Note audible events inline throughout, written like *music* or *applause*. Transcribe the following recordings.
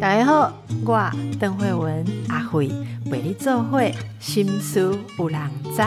大家好，我邓慧文阿慧陪你做会心思有人知。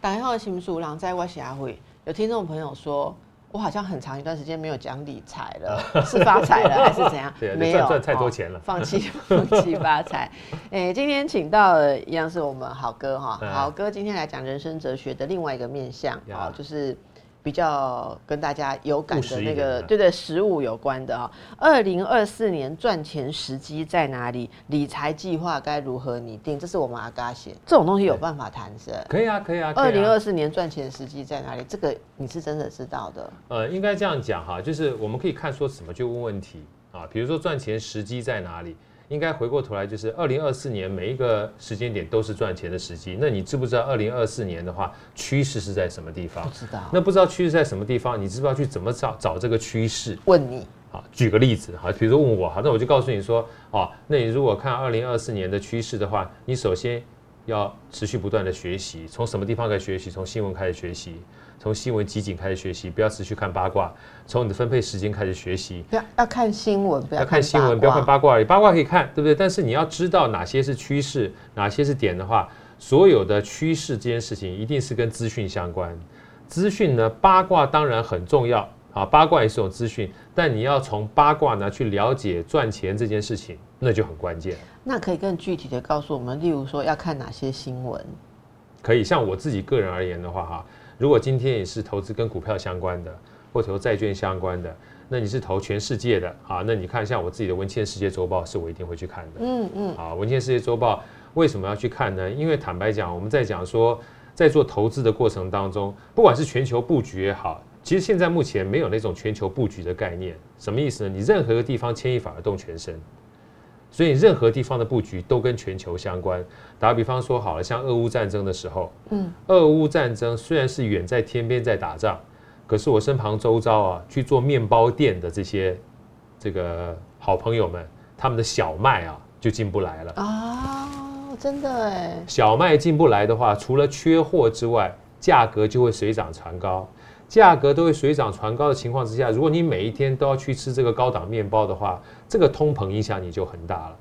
大家好，心思有人知，我是阿慧。有听众朋友说，我好像很长一段时间没有讲理财了，*laughs* 是发财了还是怎样？*laughs* 没有赚太多钱了，放弃 *laughs* 放弃发财。哎，今天请到的一样是我们好哥哈，好哥今天来讲人生哲学的另外一个面向，好就是。比较跟大家有感的那个，对对，食物有关的啊。二零二四年赚钱时机在哪里？理财计划该如何拟定？这是我们阿嘎写，这种东西有办法谈是？可以啊，可以啊。二零二四年赚钱时机在哪里？这个你是真的知道的。呃，应该这样讲哈，就是我们可以看说什么就问问题啊，比如说赚钱时机在哪里？应该回过头来，就是二零二四年每一个时间点都是赚钱的时机。那你知不知道二零二四年的话，趋势是在什么地方？不知道。那不知道趋势在什么地方，你知不知道去怎么找找这个趋势？问你。好，举个例子哈，比如说问我，好，那我就告诉你说，哦，那你如果看二零二四年的趋势的话，你首先要持续不断的学习，从什么地方开始学习？从新闻开始学习。从新闻集锦开始学习，不要持续看八卦。从你的分配时间开始学习，要要看新闻，不要看新闻，不要看八卦而已。八卦可以看，对不对？但是你要知道哪些是趋势，哪些是点的话，所有的趋势这件事情一定是跟资讯相关。资讯呢，八卦当然很重要啊，八卦也是种资讯。但你要从八卦呢去了解赚钱这件事情，那就很关键。那可以更具体的告诉我们，例如说要看哪些新闻？可以，像我自己个人而言的话，哈。如果今天也是投资跟股票相关的，或投债券相关的，那你是投全世界的啊？那你看一下我自己的文茜世界周报是我一定会去看的。嗯嗯。啊，文茜世界周报为什么要去看呢？因为坦白讲，我们在讲说，在做投资的过程当中，不管是全球布局也好，其实现在目前没有那种全球布局的概念。什么意思呢？你任何一个地方牵一发而动全身。所以任何地方的布局都跟全球相关。打个比方说好了，像俄乌战争的时候，嗯，俄乌战争虽然是远在天边在打仗，可是我身旁周遭啊去做面包店的这些这个好朋友们，他们的小麦啊就进不来了。啊，真的哎，小麦进不来的话，除了缺货之外，价格就会水涨船高。价格都会水涨船高的情况之下，如果你每一天都要去吃这个高档面包的话，这个通膨影响你就很大了。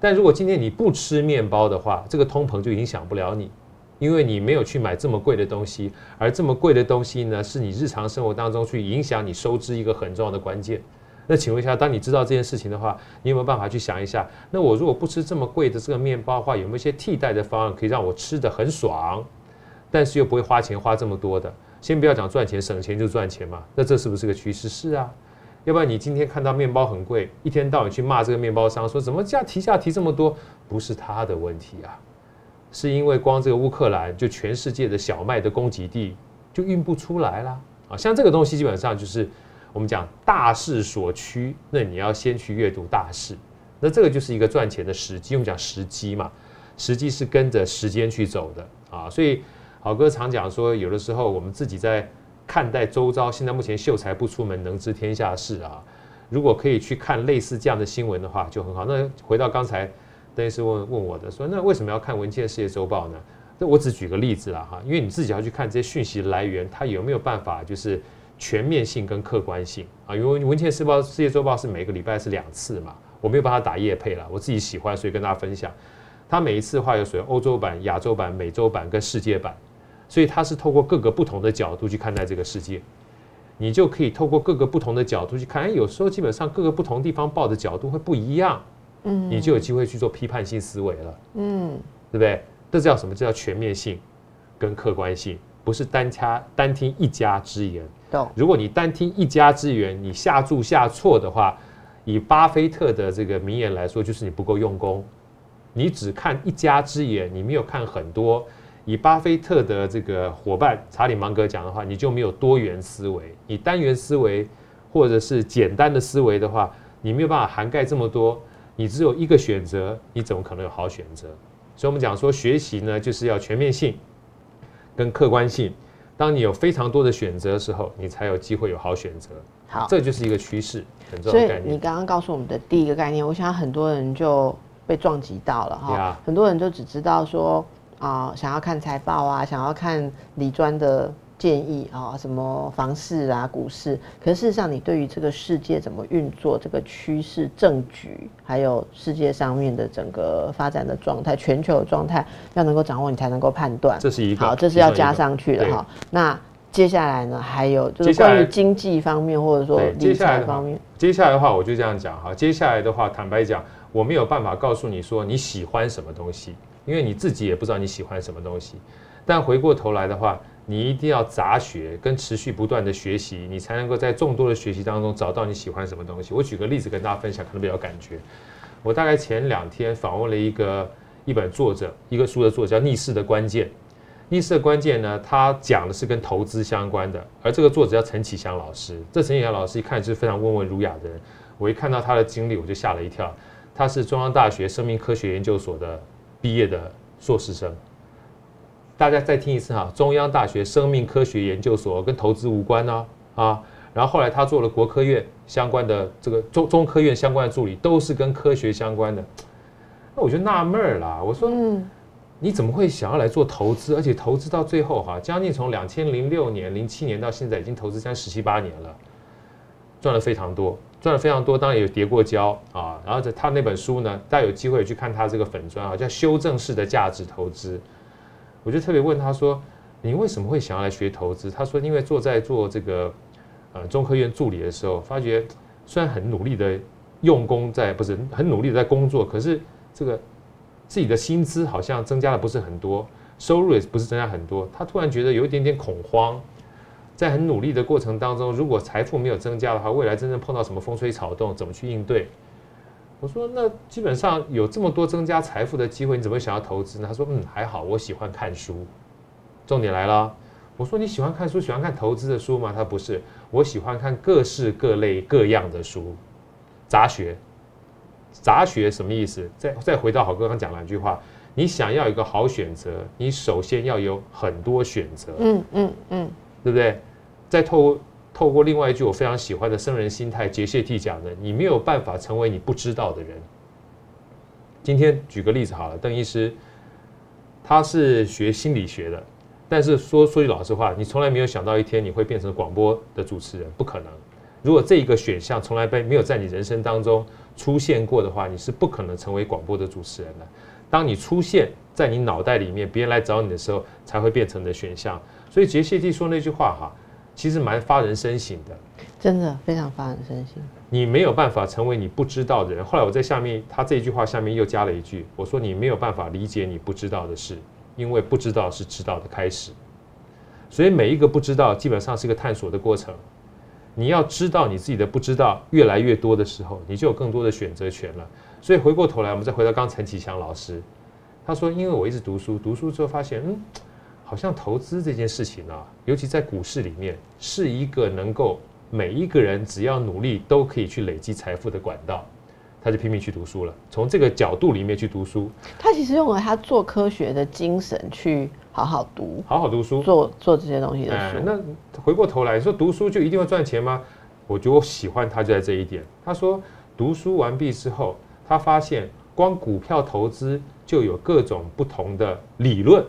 但如果今天你不吃面包的话，这个通膨就影响不了你，因为你没有去买这么贵的东西，而这么贵的东西呢，是你日常生活当中去影响你收支一个很重要的关键。那请问一下，当你知道这件事情的话，你有没有办法去想一下？那我如果不吃这么贵的这个面包的话，有没有一些替代的方案可以让我吃的很爽，但是又不会花钱花这么多的？先不要讲赚钱，省钱就赚钱嘛。那这是不是个趋势？是啊。要不然你今天看到面包很贵，一天到晚去骂这个面包商，说怎么价提价提这么多？不是他的问题啊，是因为光这个乌克兰就全世界的小麦的供给地就运不出来了啊。像这个东西基本上就是我们讲大势所趋，那你要先去阅读大势。那这个就是一个赚钱的时机。我们讲时机嘛，时机是跟着时间去走的啊，所以。好哥常讲说，有的时候我们自己在看待周遭，现在目前秀才不出门，能知天下事啊。如果可以去看类似这样的新闻的话，就很好。那回到刚才邓医师问问我的，说那为什么要看《文茜世界周报》呢？那我只举个例子了哈，因为你自己要去看这些讯息来源，它有没有办法就是全面性跟客观性啊？因为《文茜世报世界周报》是每个礼拜是两次嘛，我没有帮他打夜配了，我自己喜欢，所以跟大家分享。它每一次的话有属于欧洲版、亚洲版、美洲版跟世界版。所以他是透过各个不同的角度去看待这个世界，你就可以透过各个不同的角度去看。哎，有时候基本上各个不同地方报的角度会不一样，嗯，你就有机会去做批判性思维了，嗯，对不对？这叫什么？这叫全面性跟客观性，不是单掐单听一家之言。如果你单听一家之言，你下注下错的话，以巴菲特的这个名言来说，就是你不够用功。你只看一家之言，你没有看很多。以巴菲特的这个伙伴查理芒格讲的话，你就没有多元思维。你单元思维或者是简单的思维的话，你没有办法涵盖这么多。你只有一个选择，你怎么可能有好选择？所以，我们讲说学习呢，就是要全面性跟客观性。当你有非常多的选择的时候，你才有机会有好选择。好，这就是一个趋势，很重要的概念。你刚刚告诉我们的第一个概念，我想很多人就被撞击到了哈。很多人就只知道说。啊，想要看财报啊，想要看理专的建议啊，什么房市啊、股市，可是事实上，你对于这个世界怎么运作、这个趋势、政局，还有世界上面的整个发展的状态、全球的状态，要能够掌握，你才能够判断。这是一个好，这是要加上去的哈。那接下来呢，还有就是关于经济方面，或者说理财方面。接下来的话，我就这样讲哈。接下来的话，坦白讲，我没有办法告诉你说你喜欢什么东西，因为你自己也不知道你喜欢什么东西。但回过头来的话，你一定要杂学跟持续不断的学习，你才能够在众多的学习当中找到你喜欢什么东西。我举个例子跟大家分享，可能比较感觉。我大概前两天访问了一个一本作者，一个书的作者叫《逆势的关键》。逆势的关键呢，他讲的是跟投资相关的，而这个作者叫陈启祥老师。这陈启祥老师一看就是非常温文儒雅的人。我一看到他的经历，我就吓了一跳。他是中央大学生命科学研究所的毕业的硕士生。大家再听一次哈，中央大学生命科学研究所跟投资无关呢啊，然后后来他做了国科院相关的这个中中科院相关的助理，都是跟科学相关的。那我就纳闷儿啦，我说，嗯你怎么会想要来做投资？而且投资到最后哈，将近从两千零六年、零七年到现在，已经投资将近十七八年了，赚了非常多，赚了非常多，当然也有跌过跤啊。然后在他那本书呢，大家有机会去看他这个粉砖啊，叫修正式的价值投资。我就特别问他说：“你为什么会想要来学投资？”他说：“因为坐在做这个呃中科院助理的时候，发觉虽然很努力的用功在，不是很努力的在工作，可是这个自己的薪资好像增加的不是很多，收入也不是增加很多。他突然觉得有一点点恐慌，在很努力的过程当中，如果财富没有增加的话，未来真正碰到什么风吹草动，怎么去应对？”我说那基本上有这么多增加财富的机会，你怎么想要投资呢？他说嗯还好，我喜欢看书。重点来了，我说你喜欢看书，喜欢看投资的书吗？他不是，我喜欢看各式各类各样的书，杂学。杂学什么意思？再再回到好哥刚讲两句话，你想要一个好选择，你首先要有很多选择。嗯嗯嗯，对不对？再透。透过另外一句我非常喜欢的生人心态结谢替讲的，你没有办法成为你不知道的人。今天举个例子好了，邓医师他是学心理学的，但是说说句老实话，你从来没有想到一天你会变成广播的主持人，不可能。如果这一个选项从来被没有在你人生当中出现过的话，你是不可能成为广播的主持人的。当你出现在你脑袋里面，别人来找你的时候，才会变成的选项。所以杰谢蒂说那句话哈。其实蛮发人深省的，真的非常发人深省。你没有办法成为你不知道的人。后来我在下面，他这句话下面又加了一句，我说你没有办法理解你不知道的事，因为不知道是知道的开始。所以每一个不知道，基本上是一个探索的过程。你要知道你自己的不知道越来越多的时候，你就有更多的选择权了。所以回过头来，我们再回到刚陈启强老师，他说，因为我一直读书，读书之后发现，嗯。好像投资这件事情啊，尤其在股市里面，是一个能够每一个人只要努力都可以去累积财富的管道。他就拼命去读书了，从这个角度里面去读书。他其实用了他做科学的精神去好好读，好好读书，做做这些东西的书。那回过头来说，读书就一定会赚钱吗？我觉得我喜欢他就在这一点。他说，读书完毕之后，他发现光股票投资就有各种不同的理论。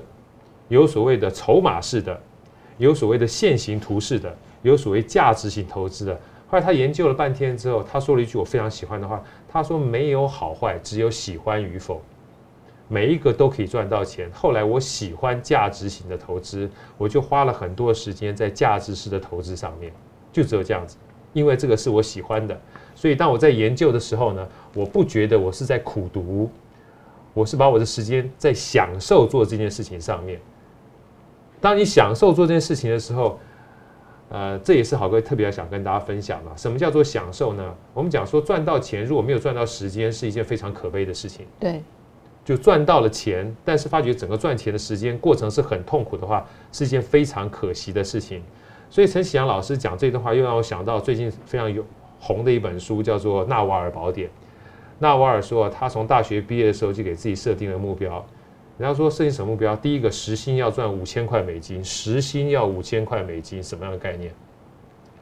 有所谓的筹码式的，有所谓的线形图式的，有所谓价值型投资的。后来他研究了半天之后，他说了一句我非常喜欢的话：他说没有好坏，只有喜欢与否。每一个都可以赚到钱。后来我喜欢价值型的投资，我就花了很多时间在价值式的投资上面，就只有这样子。因为这个是我喜欢的，所以当我在研究的时候呢，我不觉得我是在苦读，我是把我的时间在享受做这件事情上面。当你享受做这件事情的时候，呃，这也是好哥特别想跟大家分享的。什么叫做享受呢？我们讲说赚到钱，如果没有赚到时间，是一件非常可悲的事情。对，就赚到了钱，但是发觉整个赚钱的时间过程是很痛苦的话，是一件非常可惜的事情。所以陈启阳老师讲这段话，又让我想到最近非常有红的一本书，叫做《纳瓦尔宝典》。纳瓦尔说，他从大学毕业的时候就给自己设定了目标。人家说设定什么目标？第一个时薪要赚五千块美金，时薪要五千块美金，什么样的概念？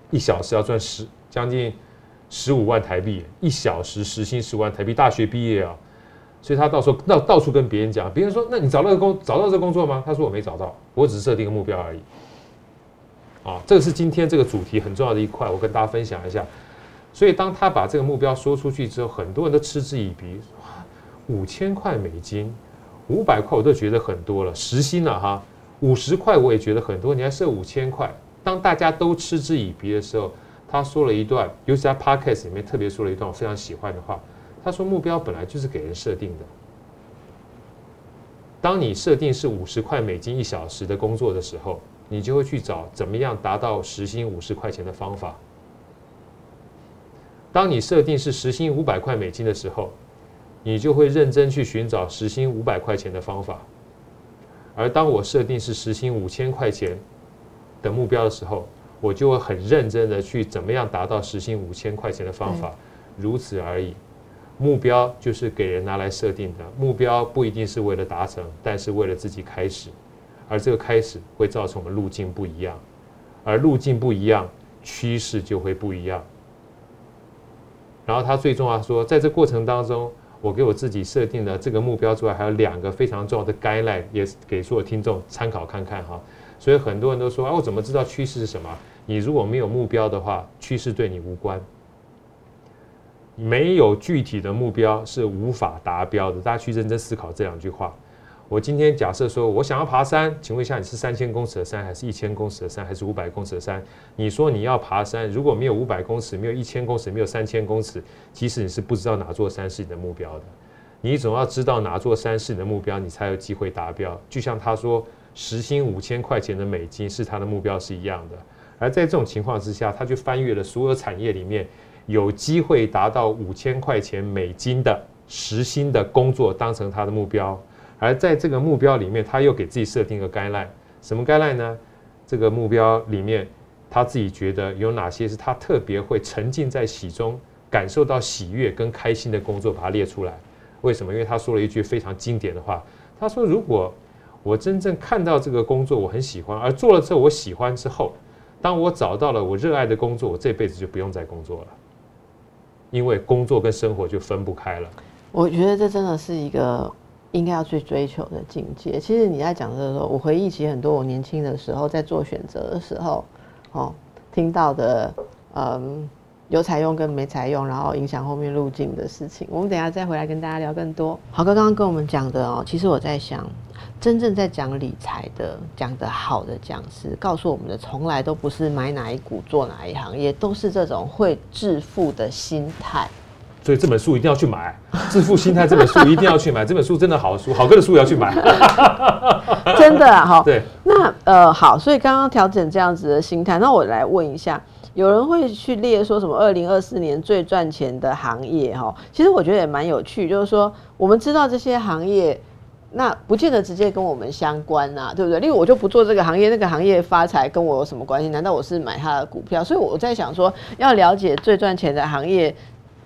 一小时要赚十将近十五万台币，一小时时薪十五万台币，大学毕业啊，所以他到时候到到处跟别人讲，别人说那你找到工找到这工作吗？他说我没找到，我只是设定个目标而已。啊，这个是今天这个主题很重要的一块，我跟大家分享一下。所以当他把这个目标说出去之后，很多人都嗤之以鼻，五千块美金，五百块我都觉得很多了，时薪了哈，五十块我也觉得很多，你还设五千块。当大家都嗤之以鼻的时候，他说了一段，尤其在 podcast 里面特别说了一段我非常喜欢的话。他说目标本来就是给人设定的。当你设定是五十块美金一小时的工作的时候，你就会去找怎么样达到时薪五十块钱的方法。当你设定是时薪五百块美金的时候，你就会认真去寻找时薪五百块钱的方法。而当我设定是时薪五千块钱的目标的时候，我就会很认真的去怎么样达到时薪五千块钱的方法，如此而已。目标就是给人拿来设定的，目标不一定是为了达成，但是为了自己开始，而这个开始会造成我们路径不一样，而路径不一样，趋势就会不一样。然后他最重要说，在这过程当中，我给我自己设定了这个目标之外，还有两个非常重要的 guideline，也给所有听众参考看看哈。所以很多人都说，啊，我怎么知道趋势是什么？你如果没有目标的话，趋势对你无关。没有具体的目标是无法达标的。大家去认真思考这两句话。我今天假设说我想要爬山，请问一下，你是三千公尺的山，还是一千公尺的山，还是五百公尺的山？你说你要爬山，如果没有五百公尺，没有一千公尺，没有三千公尺，其实你是不知道哪座山是你的目标的。你总要知道哪座山是你的目标，你才有机会达标。就像他说，时薪五千块钱的美金是他的目标是一样的。而在这种情况之下，他就翻阅了所有产业里面。有机会达到五千块钱美金的时薪的工作当成他的目标，而在这个目标里面，他又给自己设定一个甘愿什么甘愿呢？这个目标里面，他自己觉得有哪些是他特别会沉浸在喜中，感受到喜悦跟开心的工作，把它列出来。为什么？因为他说了一句非常经典的话，他说：“如果我真正看到这个工作我很喜欢，而做了之后我喜欢之后，当我找到了我热爱的工作，我这辈子就不用再工作了。”因为工作跟生活就分不开了。我觉得这真的是一个应该要去追求的境界。其实你在讲的时候，我回忆起很多我年轻的时候在做选择的时候，哦，听到的，嗯，有采用跟没采用，然后影响后面路径的事情。我们等下再回来跟大家聊更多。好哥刚刚跟我们讲的哦，其实我在想。真正在讲理财的、讲的好的讲师，告诉我们的从来都不是买哪一股做哪一行，也都是这种会致富的心态。所以这本书一定要去买，《致富心态》这本书一定要去买。这本书真的好书，好哥的书也要去买。*laughs* 真的哈。对。那呃好，所以刚刚调整这样子的心态，那我来问一下，有人会去列说什么二零二四年最赚钱的行业哈？其实我觉得也蛮有趣，就是说我们知道这些行业。那不见得直接跟我们相关呐，对不对？例如我就不做这个行业，那个行业发财跟我有什么关系？难道我是买他的股票？所以我在想说，要了解最赚钱的行业，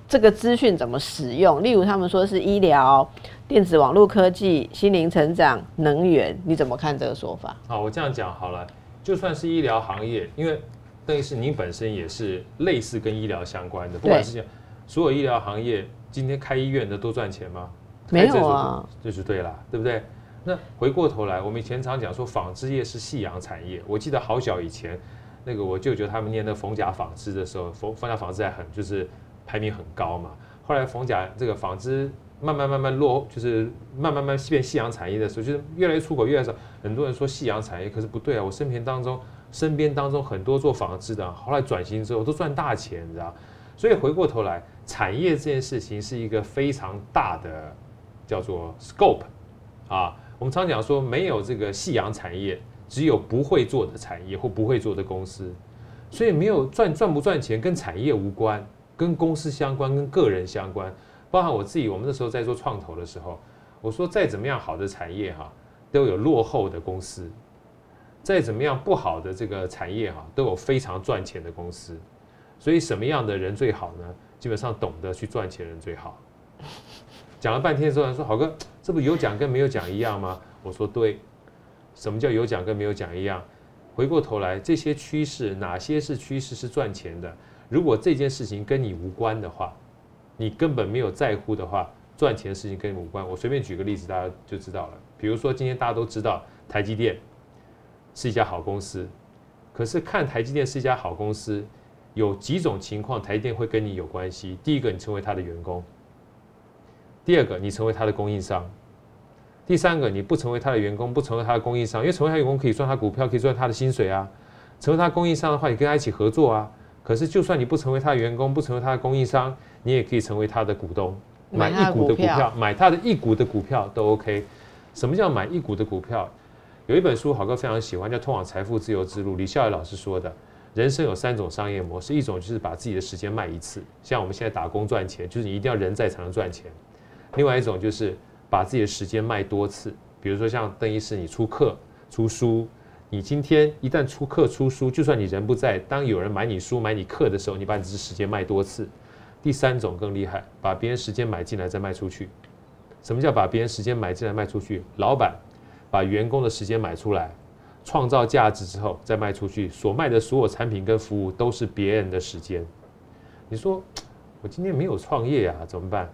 这个资讯怎么使用？例如他们说是医疗、电子网络科技、心灵成长、能源，你怎么看这个说法？好，我这样讲好了，就算是医疗行业，因为等于是您本身也是类似跟医疗相关的，不管是所有医疗行业，今天开医院的都赚钱吗？没有啊，这就对了，对不对？那回过头来，我们以前常讲说纺织业是夕阳产业。我记得好小以前，那个我舅舅他们念那冯甲纺织的时候，冯冯甲纺织还很就是排名很高嘛。后来冯甲这个纺织慢慢慢慢落，就是慢慢慢变夕阳产业的时候，就是越来越出口越来越少。很多人说夕阳产业，可是不对啊。我身边当中身边当中很多做纺织的，后来转型之后都赚大钱，你知道？所以回过头来，产业这件事情是一个非常大的。叫做 scope，啊，我们常讲说没有这个夕阳产业，只有不会做的产业或不会做的公司，所以没有赚赚不赚钱跟产业无关，跟公司相关，跟个人相关。包含我自己，我们那时候在做创投的时候，我说再怎么样好的产业哈，都有落后的公司；再怎么样不好的这个产业哈，都有非常赚钱的公司。所以什么样的人最好呢？基本上懂得去赚钱人最好。讲了半天之后，说好哥，这不有奖跟没有奖一样吗？我说对，什么叫有奖跟没有奖一样？回过头来，这些趋势哪些是趋势是赚钱的？如果这件事情跟你无关的话，你根本没有在乎的话，赚钱的事情跟你无关。我随便举个例子，大家就知道了。比如说今天大家都知道台积电是一家好公司，可是看台积电是一家好公司，有几种情况台积电会跟你有关系。第一个，你成为他的员工；第二个，你成为他的供应商；第三个，你不成为他的员工，不成为他的供应商，因为成为他员工可以赚他股票，可以赚他的薪水啊。成为他供应商的话，你跟他一起合作啊。可是就算你不成为他的员工，不成为他的供应商，你也可以成为他的股东，买一股的股票，买他的一股的股票都 OK。什么叫买一股的股票？有一本书，好哥非常喜欢，叫《通往财富自由之路》。李笑来老师说的，人生有三种商业模式，一种就是把自己的时间卖一次，像我们现在打工赚钱，就是你一定要人在才能赚钱；另外一种就是把自己的时间卖多次，比如说像邓医师，你出课、出书，你今天一旦出课、出书，就算你人不在，当有人买你书、买你课的时候，你把你的时间卖多次。第三种更厉害，把别人时间买进来再卖出去。什么叫把别人时间买进来卖出去？老板。把员工的时间买出来，创造价值之后再卖出去，所卖的所有产品跟服务都是别人的时间。你说我今天没有创业呀，怎么办？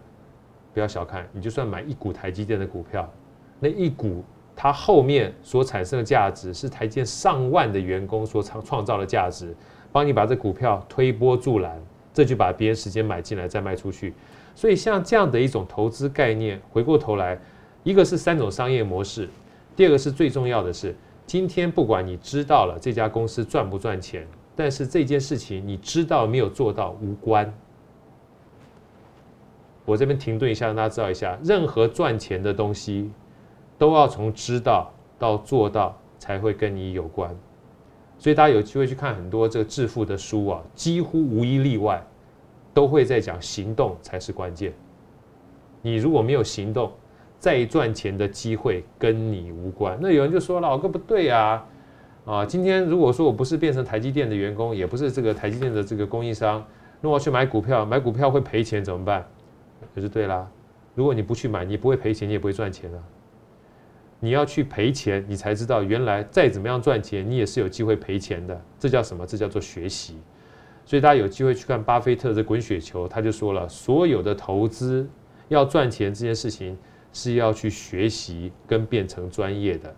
不要小看，你就算买一股台积电的股票，那一股它后面所产生的价值是台积电上万的员工所创创造的价值，帮你把这股票推波助澜，这就把别人时间买进来再卖出去。所以像这样的一种投资概念，回过头来，一个是三种商业模式。第二个是最重要的是，今天不管你知道了这家公司赚不赚钱，但是这件事情你知道没有做到无关。我这边停顿一下，让大家知道一下，任何赚钱的东西，都要从知道到做到才会跟你有关。所以大家有机会去看很多这个致富的书啊，几乎无一例外，都会在讲行动才是关键。你如果没有行动，再赚钱的机会跟你无关。那有人就说：“老哥不对呀，啊，今天如果说我不是变成台积电的员工，也不是这个台积电的这个供应商，那我去买股票，买股票会赔钱怎么办？”就对啦。如果你不去买，你不会赔钱，你也不会赚钱啊。你要去赔钱，你才知道原来再怎么样赚钱，你也是有机会赔钱的。这叫什么？这叫做学习。所以大家有机会去看巴菲特的滚雪球，他就说了：所有的投资要赚钱这件事情。是要去学习跟变成专业的，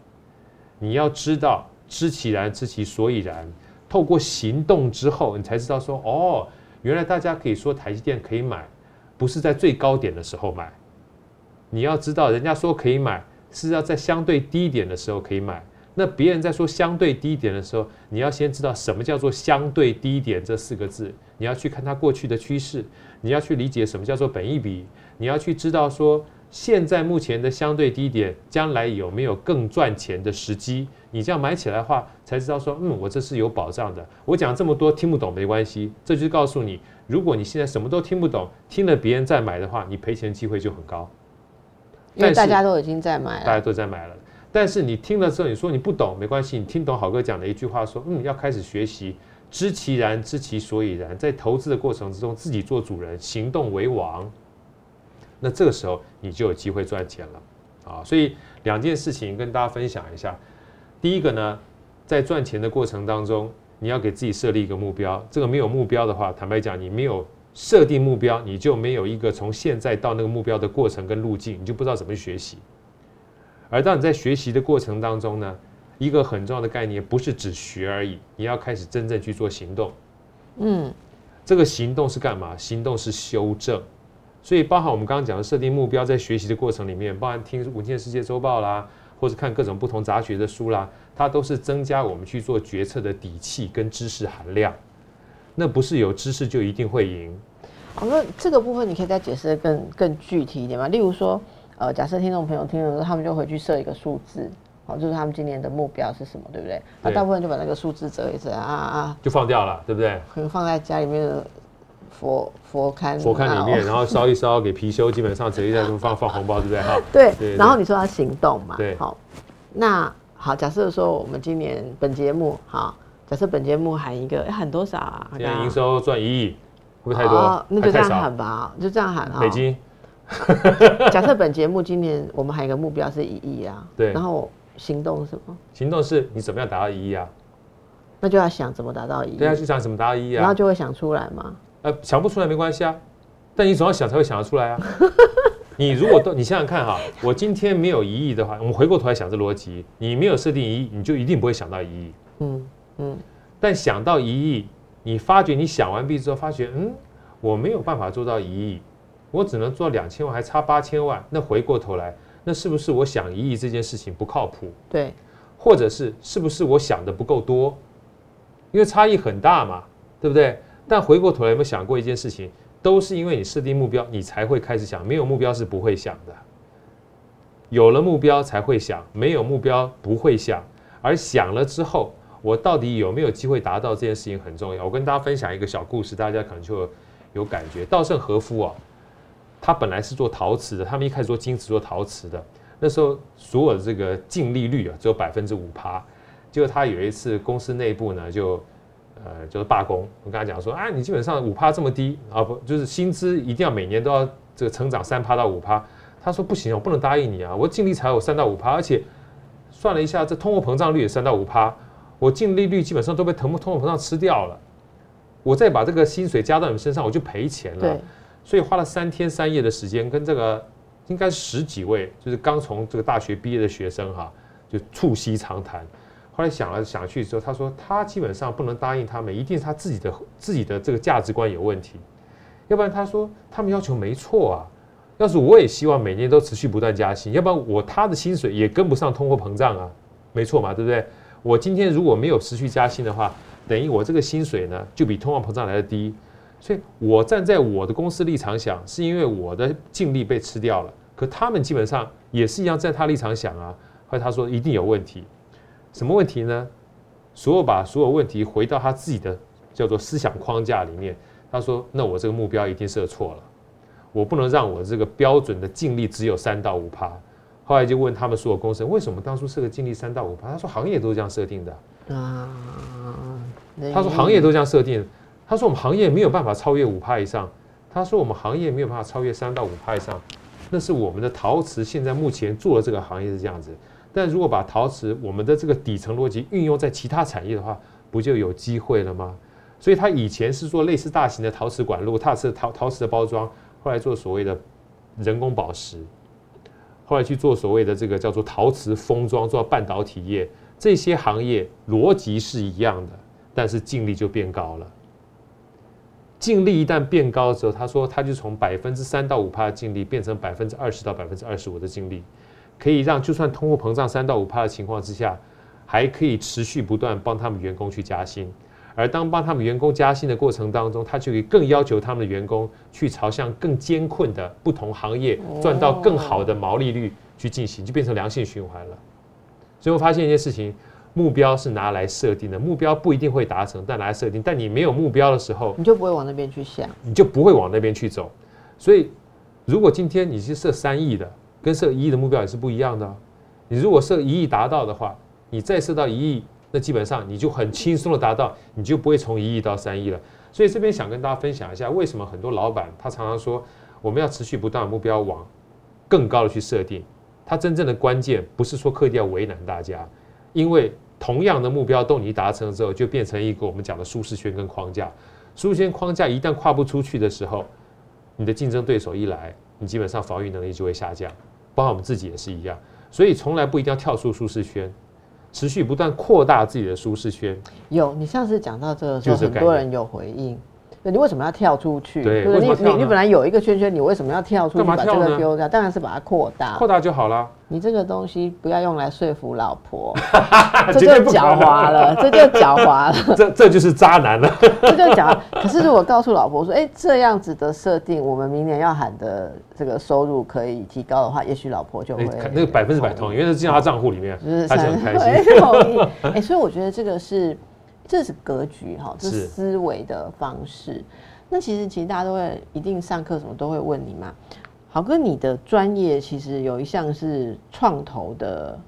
你要知道知其然，知其所以然。透过行动之后，你才知道说，哦，原来大家可以说台积电可以买，不是在最高点的时候买。你要知道，人家说可以买，是要在相对低点的时候可以买。那别人在说相对低点的时候，你要先知道什么叫做相对低点这四个字。你要去看它过去的趋势，你要去理解什么叫做本益比，你要去知道说。现在目前的相对低点，将来有没有更赚钱的时机？你这样买起来的话，才知道说，嗯，我这是有保障的。我讲这么多听不懂没关系，这就是告诉你，如果你现在什么都听不懂，听了别人再买的话，你赔钱机会就很高。因为大家都已经在买了，大家都在买了。但是你听了之后，你说你不懂没关系，你听懂好哥讲的一句话，说，嗯，要开始学习，知其然，知其所以然，在投资的过程之中，自己做主人，行动为王。那这个时候你就有机会赚钱了，啊，所以两件事情跟大家分享一下。第一个呢，在赚钱的过程当中，你要给自己设立一个目标。这个没有目标的话，坦白讲，你没有设定目标，你就没有一个从现在到那个目标的过程跟路径，你就不知道怎么去学习。而当你在学习的过程当中呢，一个很重要的概念不是只学而已，你要开始真正去做行动。嗯，这个行动是干嘛？行动是修正。所以，包含我们刚刚讲的设定目标，在学习的过程里面，包含听《文件世界周报》啦，或者看各种不同杂学的书啦，它都是增加我们去做决策的底气跟知识含量。那不是有知识就一定会赢。好，那这个部分你可以再解释的更更具体一点吗？例如说，呃，假设听众朋友听了之后，他们就回去设一个数字，好，就是他们今年的目标是什么，对不对？那大部分就把那个数字折一折啊啊，就放掉了，对不对？可能放在家里面的。佛佛龛佛龛里面，然后烧一烧给貔貅，基本上折一下 *laughs* 就放放红包，对不对？哈，对。然后你说要行动嘛？对。好，那好，假设说我们今年本节目，好，假设本节目喊一个，喊多少啊？今年营收赚一亿，会不会太多？那就这样喊吧，就这样喊啊。美金。*laughs* 假设本节目今年我们喊一个目标是一亿啊，对。然后行动是什么？行动是你怎么样达到一亿啊？那就要想怎么达到一亿。对啊，就想怎么达到一亿啊？然后就会想出来嘛。呃，想不出来没关系啊，但你总要想才会想得出来啊。*laughs* 你如果都，你想想看哈，我今天没有一亿的话，我们回过头来想这逻辑，你没有设定一亿，你就一定不会想到一亿。嗯嗯。但想到一亿，你发觉你想完毕之后，发觉嗯，我没有办法做到一亿，我只能做两千万，还差八千万。那回过头来，那是不是我想一亿这件事情不靠谱？对，或者是是不是我想的不够多？因为差异很大嘛，对不对？但回过头来有没有想过一件事情？都是因为你设定目标，你才会开始想；没有目标是不会想的。有了目标才会想，没有目标不会想。而想了之后，我到底有没有机会达到这件事情很重要。我跟大家分享一个小故事，大家可能就有感觉。稻盛和夫啊，他本来是做陶瓷的，他们一开始做金子、做陶瓷的，那时候所有的这个净利率啊只有百分之五趴。结果他有一次公司内部呢就。呃，就是罢工。我跟他讲说，啊，你基本上五趴这么低啊，不就是薪资一定要每年都要这个成长三趴到五趴？他说不行，我不能答应你啊，我净利才有三到五趴，而且算了一下，这通货膨胀率也三到五趴，我净利率基本上都被通通货膨胀吃掉了。我再把这个薪水加到你们身上，我就赔钱了。所以花了三天三夜的时间，跟这个应该十几位就是刚从这个大学毕业的学生哈，就促膝长谈。后来想了想去之后，他说他基本上不能答应他们，一定是他自己的自己的这个价值观有问题，要不然他说他们要求没错啊，要是我也希望每年都持续不断加薪，要不然我他的薪水也跟不上通货膨胀啊，没错嘛，对不对？我今天如果没有持续加薪的话，等于我这个薪水呢就比通货膨胀来的低，所以我站在我的公司立场想，是因为我的净利被吃掉了，可他们基本上也是一样，在他立场想啊，后来他说一定有问题。什么问题呢？所有把所有问题回到他自己的叫做思想框架里面。他说：“那我这个目标一定设错了，我不能让我这个标准的净利只有三到五趴。”后来就问他们所有公司为什么当初设个净利三到五趴？他说：“行业都是这样设定的。”啊，他说：“行业都这样设定。”他说：“我们行业没有办法超越五趴以上。”他说：“我们行业没有办法超越三到五趴以上。”那是我们的陶瓷现在目前做的这个行业是这样子。但如果把陶瓷我们的这个底层逻辑运用在其他产业的话，不就有机会了吗？所以他以前是做类似大型的陶瓷管路、陶瓷陶陶瓷的包装，后来做所谓的人工宝石，后来去做所谓的这个叫做陶瓷封装，做半导体业，这些行业逻辑是一样的，但是净利就变高了。净利一旦变高之后，他说他就从百分之三到五帕的净利变成百分之二十到百分之二十五的净利。可以让就算通货膨胀三到五帕的情况之下，还可以持续不断帮他们员工去加薪，而当帮他们员工加薪的过程当中，他就可以更要求他们的员工去朝向更艰困的不同行业赚到更好的毛利率去进行，就变成良性循环了。所以我发现一件事情，目标是拿来设定的，目标不一定会达成，但拿来设定。但你没有目标的时候，你就不会往那边去想，你就不会往那边去走。所以，如果今天你是设三亿的。跟设一亿的目标也是不一样的。你如果设一亿达到的话，你再设到一亿，那基本上你就很轻松的达到，你就不会从一亿到三亿了。所以这边想跟大家分享一下，为什么很多老板他常常说我们要持续不断的目标往更高的去设定。他真正的关键不是说刻意要为难大家，因为同样的目标都你达成之后，就变成一个我们讲的舒适圈跟框架。舒适圈框架一旦跨不出去的时候，你的竞争对手一来，你基本上防御能力就会下降。包括我们自己也是一样，所以从来不一定要跳出舒适圈，持续不断扩大自己的舒适圈。有，你上次讲到这个时候，很多人有回应。你为什么要跳出去？对，你你你本来有一个圈圈，你为什么要跳出去把这个丢掉？当然是把它扩大，扩大就好了。你这个东西不要用来说服老婆 *laughs* *laughs* 这就狡猾了，这就狡猾了。这这就是渣男了，*laughs* 这就狡猾。可是如果告诉老婆说，哎，这样子的设定，我们明年要喊的这个收入可以提高的话，也许老婆就会那个百分之百同意，因为是进他账户里面，他就很开心。哎，所以我觉得这个是。这是格局哈，这是思维的方式。那其实其实大家都会一定上课什么都会问你嘛。好哥，你的专业其实有一项是创投的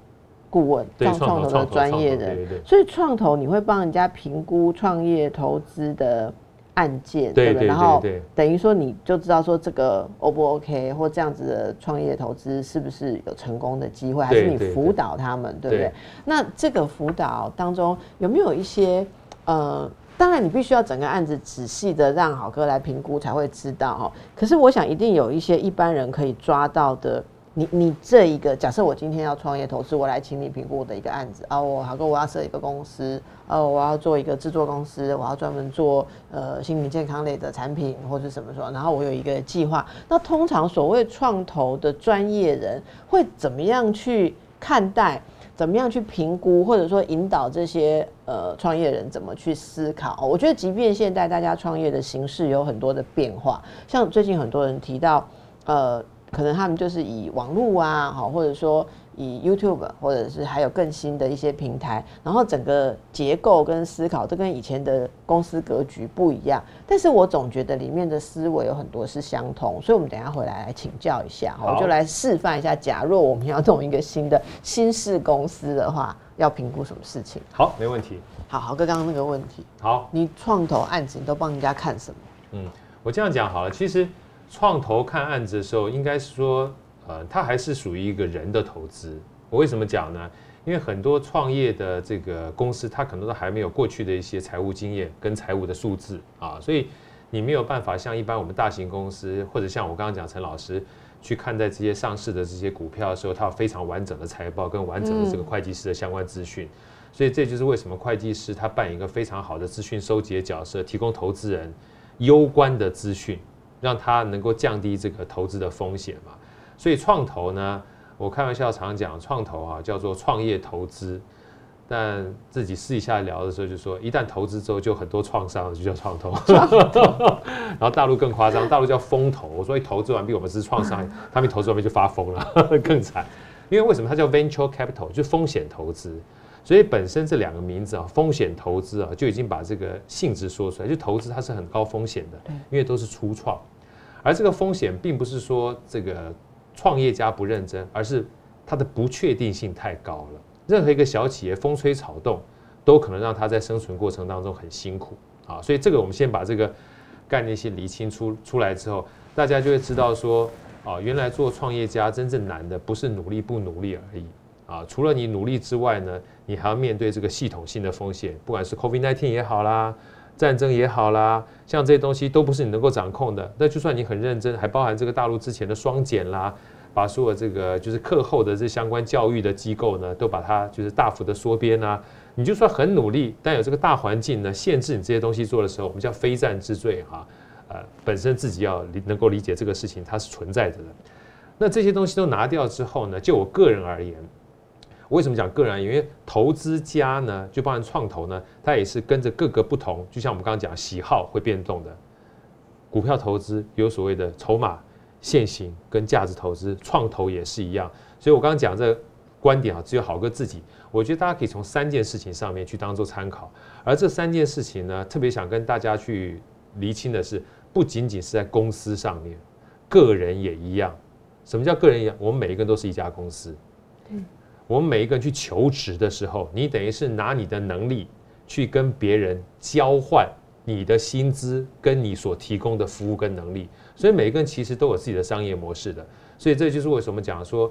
顾问，创创投的专业人，所以创投你会帮人家评估创业投资的。案件对不对？然后等于说你就知道说这个 O 不 OK，或这样子的创业投资是不是有成功的机会，还是你辅导他们，对不对？那这个辅导当中有没有一些呃，当然你必须要整个案子仔细的让好哥来评估才会知道哈。可是我想一定有一些一般人可以抓到的你你这一个假设我今天要创业投资，我来请你评估我的一个案子啊，我好哥我要设一个公司，呃，我要做一个制作公司，我要专门做呃心理健康类的产品或者什么说，然后我有一个计划。那通常所谓创投的专业人会怎么样去看待？怎么样去评估，或者说引导这些呃创业人怎么去思考？我觉得，即便现在大家创业的形式有很多的变化，像最近很多人提到，呃。可能他们就是以网络啊，好，或者说以 YouTube，或者是还有更新的一些平台，然后整个结构跟思考都跟以前的公司格局不一样。但是我总觉得里面的思维有很多是相同，所以我们等下回来来请教一下，我就来示范一下。假若我们要弄一个新的新式公司的话，要评估什么事情？好，没问题。好，好哥刚刚那个问题，好，你创投案子你都帮人家看什么？嗯，我这样讲好了，其实。创投看案子的时候，应该是说，呃，它还是属于一个人的投资。我为什么讲呢？因为很多创业的这个公司，它可能都还没有过去的一些财务经验跟财务的数字啊，所以你没有办法像一般我们大型公司，或者像我刚刚讲陈老师去看待这些上市的这些股票的时候，它有非常完整的财报跟完整的这个会计师的相关资讯。所以这就是为什么会计师他扮演一个非常好的资讯收集的角色，提供投资人攸关的资讯。让它能够降低这个投资的风险嘛，所以创投呢，我开玩笑常讲创投啊叫做创业投资，但自己私底下聊的时候就说，一旦投资之后就很多创伤，就叫创投。*laughs* 然后大陆更夸张，大陆叫风投，所以投资完毕我们是创伤，他们投资完毕就发疯了，*laughs* 更惨。因为为什么？它叫 venture capital，就风险投资。所以本身这两个名字啊，风险投资啊，就已经把这个性质说出来。就投资它是很高风险的，因为都是初创，而这个风险并不是说这个创业家不认真，而是它的不确定性太高了。任何一个小企业风吹草动，都可能让它在生存过程当中很辛苦啊。所以这个我们先把这个概念先理清出出来之后，大家就会知道说，啊，原来做创业家真正难的不是努力不努力而已。啊，除了你努力之外呢，你还要面对这个系统性的风险，不管是 COVID-19 也好啦，战争也好啦，像这些东西都不是你能够掌控的。那就算你很认真，还包含这个大陆之前的双减啦，把所有这个就是课后的这相关教育的机构呢，都把它就是大幅的缩编啊。你就算很努力，但有这个大环境呢限制你这些东西做的时候，我们叫非战之罪哈。呃，本身自己要理能够理解这个事情它是存在着的。那这些东西都拿掉之后呢，就我个人而言。为什么讲个人？因为投资家呢，就包含创投呢，它也是跟着各个不同，就像我们刚刚讲，喜好会变动的。股票投资有所谓的筹码、现行跟价值投资，创投也是一样。所以我刚刚讲这观点啊，只有好哥自己。我觉得大家可以从三件事情上面去当做参考。而这三件事情呢，特别想跟大家去厘清的是，不仅仅是在公司上面，个人也一样。什么叫个人一样？我们每一个人都是一家公司。嗯。我们每一个人去求职的时候，你等于是拿你的能力去跟别人交换你的薪资，跟你所提供的服务跟能力。所以每一个人其实都有自己的商业模式的。所以这就是为什么讲说，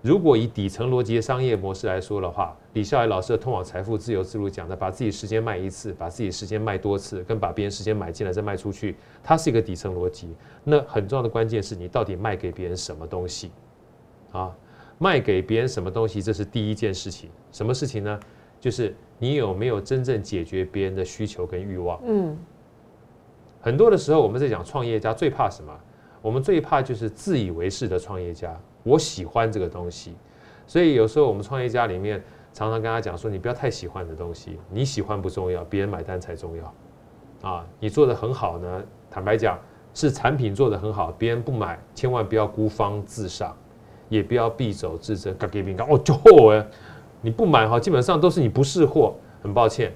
如果以底层逻辑的商业模式来说的话，李笑来老师的《通往财富自由之路》讲的，把自己时间卖一次，把自己时间卖多次，跟把别人时间买进来再卖出去，它是一个底层逻辑。那很重要的关键是你到底卖给别人什么东西啊？卖给别人什么东西，这是第一件事情。什么事情呢？就是你有没有真正解决别人的需求跟欲望。嗯，很多的时候我们在讲创业家最怕什么？我们最怕就是自以为是的创业家。我喜欢这个东西，所以有时候我们创业家里面常常跟他讲说：你不要太喜欢的东西，你喜欢不重要，别人买单才重要。啊，你做的很好呢，坦白讲是产品做的很好，别人不买，千万不要孤芳自赏。也不要敝帚自珍，嘎给饼干哦，就货哎！你不买哈，基本上都是你不是货。很抱歉，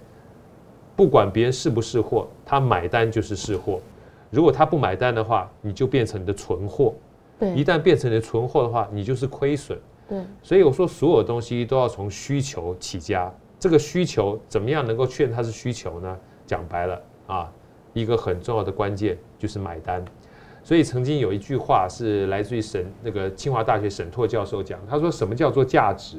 不管别人是不是货，他买单就是是货。如果他不买单的话，你就变成你的存货。对，一旦变成你的存货的话，你就是亏损。对，所以我说，所有东西都要从需求起家。这个需求怎么样能够确认它是需求呢？讲白了啊，一个很重要的关键就是买单。所以曾经有一句话是来自于沈那个清华大学沈拓教授讲，他说什么叫做价值？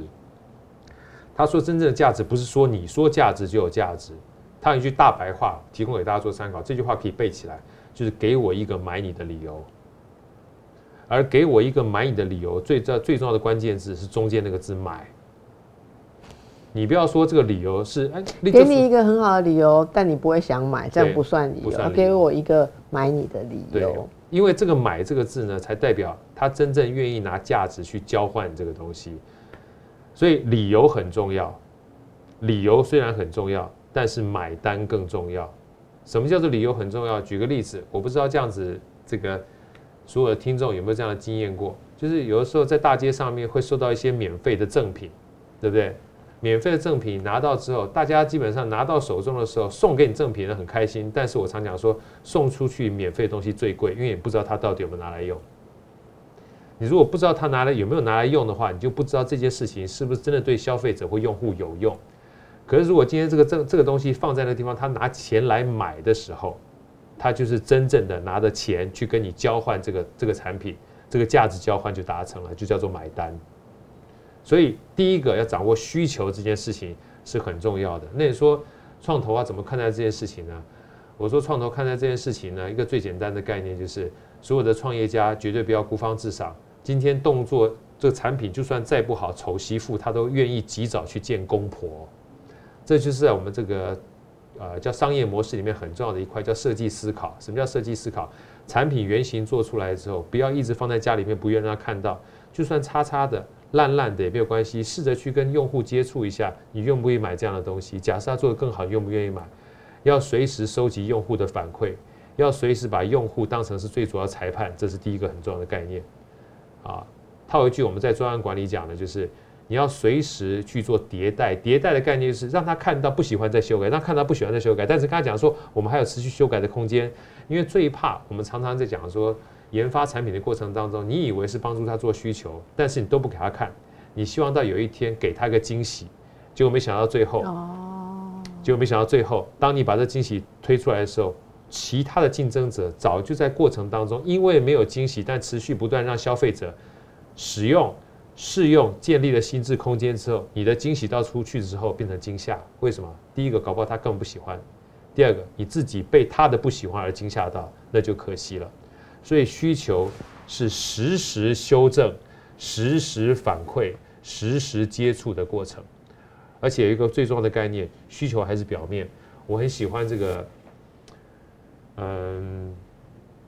他说真正的价值不是说你说价值就有价值。他有一句大白话提供给大家做参考，这句话可以背起来，就是给我一个买你的理由。而给我一个买你的理由，最最最重要的关键字是中间那个字买。你不要说这个理由是哎，给你一个很好的理由，但你不会想买，这样不算理由。给我一个买你的理由，因为这个“买”这个字呢，才代表他真正愿意拿价值去交换这个东西。所以理由很重要，理由虽然很重要，但是买单更重要。什么叫做理由很重要？举个例子，我不知道这样子，这个所有的听众有没有这样的经验过？就是有的时候在大街上面会收到一些免费的赠品，对不对？免费的赠品拿到之后，大家基本上拿到手中的时候，送给你赠品的很开心。但是我常讲说，送出去免费的东西最贵，因为你不知道他到底有没有拿来用。你如果不知道他拿来有没有拿来用的话，你就不知道这件事情是不是真的对消费者或用户有用。可是如果今天这个这这个东西放在那个地方，他拿钱来买的时候，他就是真正的拿着钱去跟你交换这个这个产品，这个价值交换就达成了，就叫做买单。所以，第一个要掌握需求这件事情是很重要的。那你说创投啊，怎么看待这件事情呢？我说创投看待这件事情呢，一个最简单的概念就是，所有的创业家绝对不要孤芳自赏。今天动作这个产品就算再不好，丑媳妇他都愿意及早去见公婆。这就是在我们这个呃叫商业模式里面很重要的一块，叫设计思考。什么叫设计思考？产品原型做出来之后，不要一直放在家里面，不愿让他看到，就算叉叉的。烂烂的也没有关系，试着去跟用户接触一下，你愿不愿意买这样的东西？假设他做的更好，愿不愿意买？要随时收集用户的反馈，要随时把用户当成是最主要裁判，这是第一个很重要的概念。啊，套一句我们在专案管理讲的，就是你要随时去做迭代。迭代的概念就是让他看到不喜欢再修改，让他看到不喜欢再修改，但是跟他讲说我们还有持续修改的空间，因为最怕我们常常在讲说。研发产品的过程当中，你以为是帮助他做需求，但是你都不给他看，你希望到有一天给他一个惊喜，结果没想到最后，哦，结果没想到最后，当你把这惊喜推出来的时候，其他的竞争者早就在过程当中，因为没有惊喜，但持续不断让消费者使用、试用，建立了心智空间之后，你的惊喜到出去之后变成惊吓，为什么？第一个，搞不好他根本不喜欢；第二个，你自己被他的不喜欢而惊吓到，那就可惜了。所以需求是实时修正、实时反馈、实时接触的过程，而且有一个最重要的概念：需求还是表面。我很喜欢这个，嗯，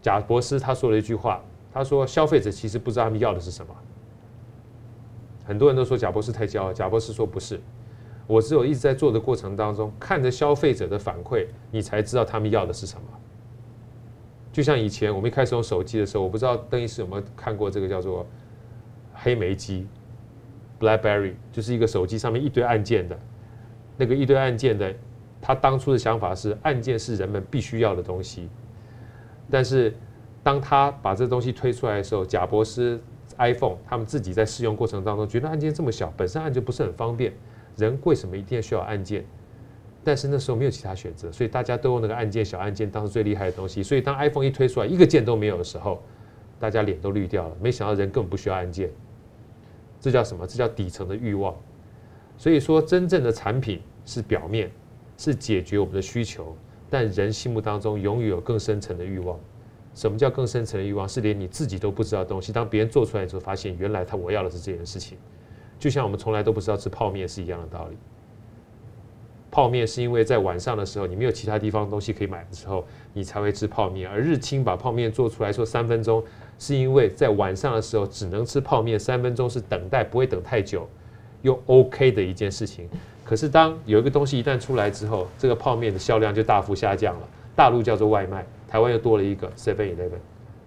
贾博士他说了一句话，他说消费者其实不知道他们要的是什么。很多人都说贾博士太骄傲，贾博士说不是，我只有一直在做的过程当中，看着消费者的反馈，你才知道他们要的是什么。就像以前我们一开始用手机的时候，我不知道邓医师有没有看过这个叫做黑莓机，BlackBerry，就是一个手机上面一堆按键的，那个一堆按键的，他当初的想法是按键是人们必须要的东西，但是当他把这东西推出来的时候，贾博士 iPhone 他们自己在试用过程当中觉得按键这么小，本身按键不是很方便，人为什么一定要需要按键？但是那时候没有其他选择，所以大家都用那个按键小按键当时最厉害的东西。所以当 iPhone 一推出来，一个键都没有的时候，大家脸都绿掉了。没想到人根本不需要按键，这叫什么？这叫底层的欲望。所以说，真正的产品是表面，是解决我们的需求，但人心目当中永远有更深层的欲望。什么叫更深层的欲望？是连你自己都不知道的东西。当别人做出来之后，发现原来他我要的是这件事情。就像我们从来都不知道吃泡面是一样的道理。泡面是因为在晚上的时候，你没有其他地方东西可以买的时候，你才会吃泡面。而日清把泡面做出来说三分钟，是因为在晚上的时候只能吃泡面，三分钟是等待不会等太久，又 OK 的一件事情。可是当有一个东西一旦出来之后，这个泡面的销量就大幅下降了。大陆叫做外卖，台湾又多了一个 Seven Eleven，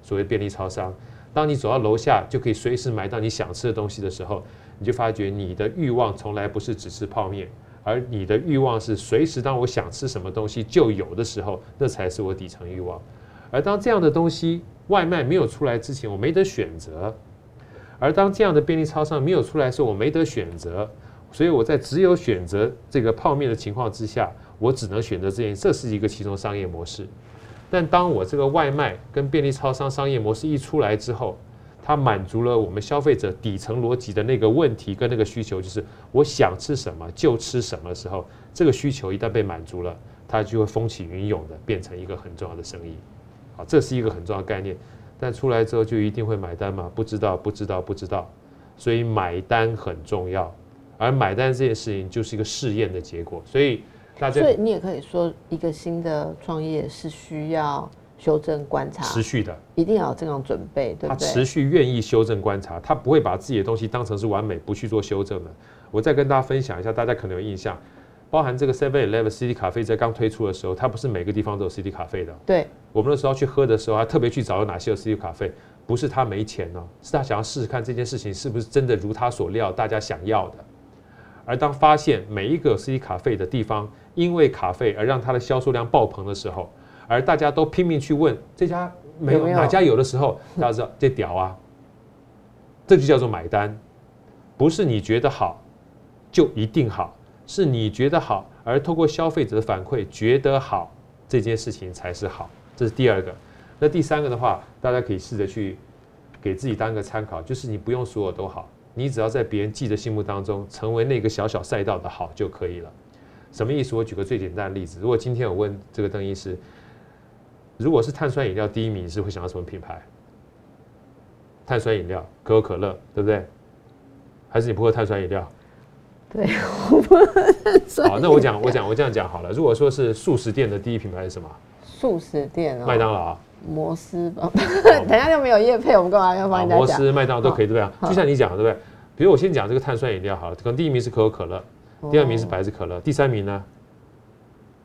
所谓便利超商。当你走到楼下就可以随时买到你想吃的东西的时候，你就发觉你的欲望从来不是只吃泡面。而你的欲望是随时当我想吃什么东西就有的时候，那才是我底层欲望。而当这样的东西外卖没有出来之前，我没得选择；而当这样的便利超商没有出来的时候，我没得选择。所以我在只有选择这个泡面的情况之下，我只能选择这件，这是一个其中商业模式。但当我这个外卖跟便利超商商业模式一出来之后，它满足了我们消费者底层逻辑的那个问题跟那个需求，就是我想吃什么就吃什么的时候，这个需求一旦被满足了，它就会风起云涌的变成一个很重要的生意。好，这是一个很重要的概念。但出来之后就一定会买单吗？不知道，不知道，不知道。所以买单很重要，而买单这件事情就是一个试验的结果。所以大家，所以你也可以说，一个新的创业是需要修正观察，持续的，一定要有这种准备，对不对？他持续愿意修正观察，他不会把自己的东西当成是完美，不去做修正的。我再跟大家分享一下，大家可能有印象。包含这个 Seven Eleven CD 咖啡在刚推出的时候，它不是每个地方都有 CD 咖啡的。对，我们那时候去喝的时候，还特别去找有哪些有 CD 咖啡。不是他没钱呢，是他想要试试看这件事情是不是真的如他所料，大家想要的。而当发现每一个 CD 咖啡的地方，因为咖啡而让它的销售量爆棚的时候，而大家都拼命去问这家没有哪家有的时候，大家知道 *laughs* 这屌啊，这就叫做买单，不是你觉得好就一定好。是你觉得好，而透过消费者的反馈觉得好，这件事情才是好。这是第二个。那第三个的话，大家可以试着去给自己当一个参考，就是你不用所有都好，你只要在别人记的心目当中成为那个小小赛道的好就可以了。什么意思？我举个最简单的例子，如果今天我问这个邓医师，如果是碳酸饮料第一名，你是会想到什么品牌？碳酸饮料，可口可乐，对不对？还是你不喝碳酸饮料？对，我不喝好，那我讲，我讲，我这样讲好了。如果说是素食店的第一品牌是什么？素食店啊，麦当劳、摩斯吧。*laughs* 等下又没有叶配，我们干嘛要帮人家讲？摩斯、麦当劳都可以，对不对？就像你讲，对不对？比如我先讲这个碳酸饮料好了，可能第一名是可口可乐，第二名是百事可乐，第三名呢？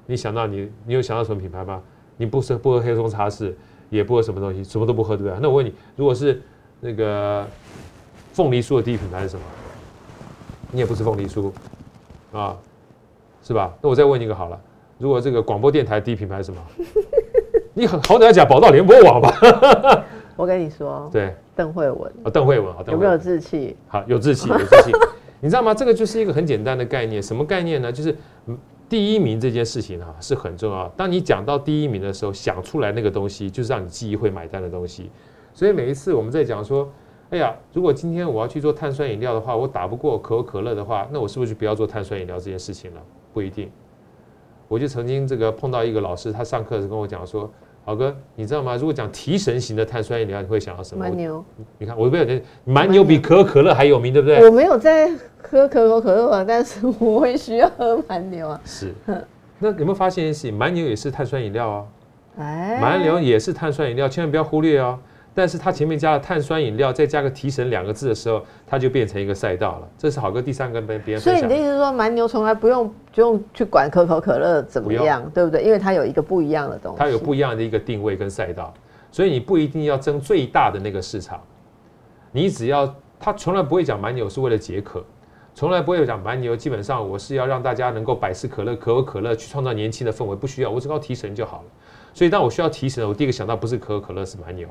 你想到你，你有想到什么品牌吗？你不喝不喝黑松茶是，也不喝什么东西，什么都不喝，对不对？那我问你，如果是那个凤梨酥的第一品牌是什么？你也不吃凤梨酥，啊，是吧？那我再问你一个好了，如果这个广播电台第一品牌是什么？你很好歹要讲宝岛联播网吧？我跟你说，对，邓慧文啊，邓慧文啊，有没有志气？好，有志气，有志气。*laughs* 你知道吗？这个就是一个很简单的概念，什么概念呢？就是第一名这件事情啊是很重要。当你讲到第一名的时候，想出来那个东西，就是让你记忆会买单的东西。所以每一次我们在讲说。哎呀，如果今天我要去做碳酸饮料的话，我打不过可口可乐的话，那我是不是就不要做碳酸饮料这件事情了？不一定。我就曾经这个碰到一个老师，他上课时跟我讲说：“好哥，你知道吗？如果讲提神型的碳酸饮料，你会想到什么？”蛮牛。你看，我没有，蛮牛比可口可乐还有名，对不对？我没有在喝可口可乐啊，但是我会需要喝蛮牛啊。*laughs* 是。那有没有发现一件事情？蛮牛也是碳酸饮料啊。哎。蛮牛也是碳酸饮料，千万不要忽略哦。但是它前面加了碳酸饮料，再加个提神两个字的时候，它就变成一个赛道了。这是好哥第三个跟别人所以你的意思是说，蛮牛从来不用不用去管可口可乐怎么样，对不对？因为它有一个不一样的东西。它有不一样的一个定位跟赛道，所以你不一定要争最大的那个市场。你只要他从来不会讲蛮牛是为了解渴，从来不会讲蛮牛。基本上我是要让大家能够百事可乐、可口可乐去创造年轻的氛围，不需要我只靠提神就好了。所以当我需要提神，我第一个想到不是可口可乐，是蛮牛。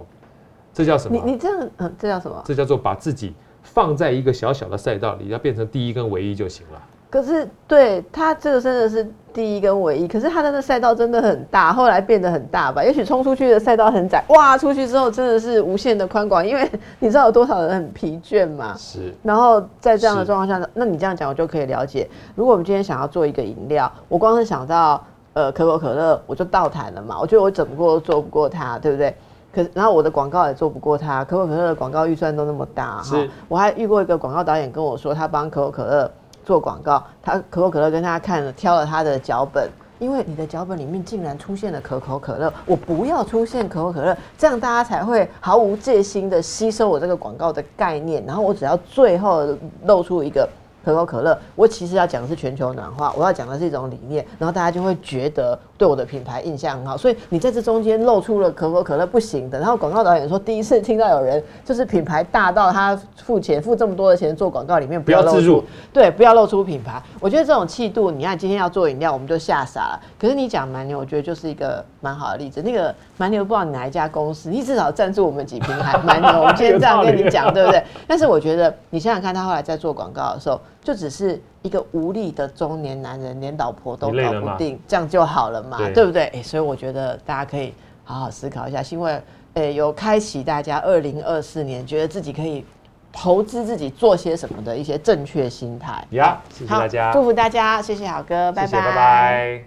这叫什么？你你这样，嗯，这叫什么？这叫做把自己放在一个小小的赛道里，要变成第一跟唯一就行了。可是，对他这个真的是第一跟唯一，可是他的那赛道真的很大，后来变得很大吧？也许冲出去的赛道很窄，哇，出去之后真的是无限的宽广，因为你知道有多少人很疲倦嘛？是。然后在这样的状况下，那你这样讲，我就可以了解。如果我们今天想要做一个饮料，我光是想到呃可口可乐，我就倒谈了嘛？我觉得我怎么过都做不过它，对不对？可然后我的广告也做不过他，可口可乐的广告预算都那么大哈。我还遇过一个广告导演跟我说，他帮可口可乐做广告，他可口可乐跟他看了挑了他的脚本，因为你的脚本里面竟然出现了可口可乐，我不要出现可口可乐，这样大家才会毫无戒心的吸收我这个广告的概念，然后我只要最后露出一个。可口可乐，我其实要讲的是全球暖化，我要讲的是一种理念，然后大家就会觉得对我的品牌印象很好，所以你在这中间露出了可口可乐不行的，然后广告导演说第一次听到有人就是品牌大到他付钱付这么多的钱做广告里面不要露出，对，不要露出品牌，我觉得这种气度，你看今天要做饮料我们就吓傻了，可是你讲蛮牛，我觉得就是一个蛮好的例子，那个蛮牛不知道你哪一家公司，你至少赞助我们几瓶还蛮牛，我们今天这样跟你讲 *laughs* 对不对？但是我觉得你想想看他后来在做广告的时候。就只是一个无力的中年男人，连老婆都搞不定，这样就好了嘛？对不对？哎，所以我觉得大家可以好好思考一下，因为诶，有开启大家二零二四年觉得自己可以投资自己做些什么的一些正确心态。呀，谢谢大家，祝福大家，谢谢好哥，拜拜，拜拜。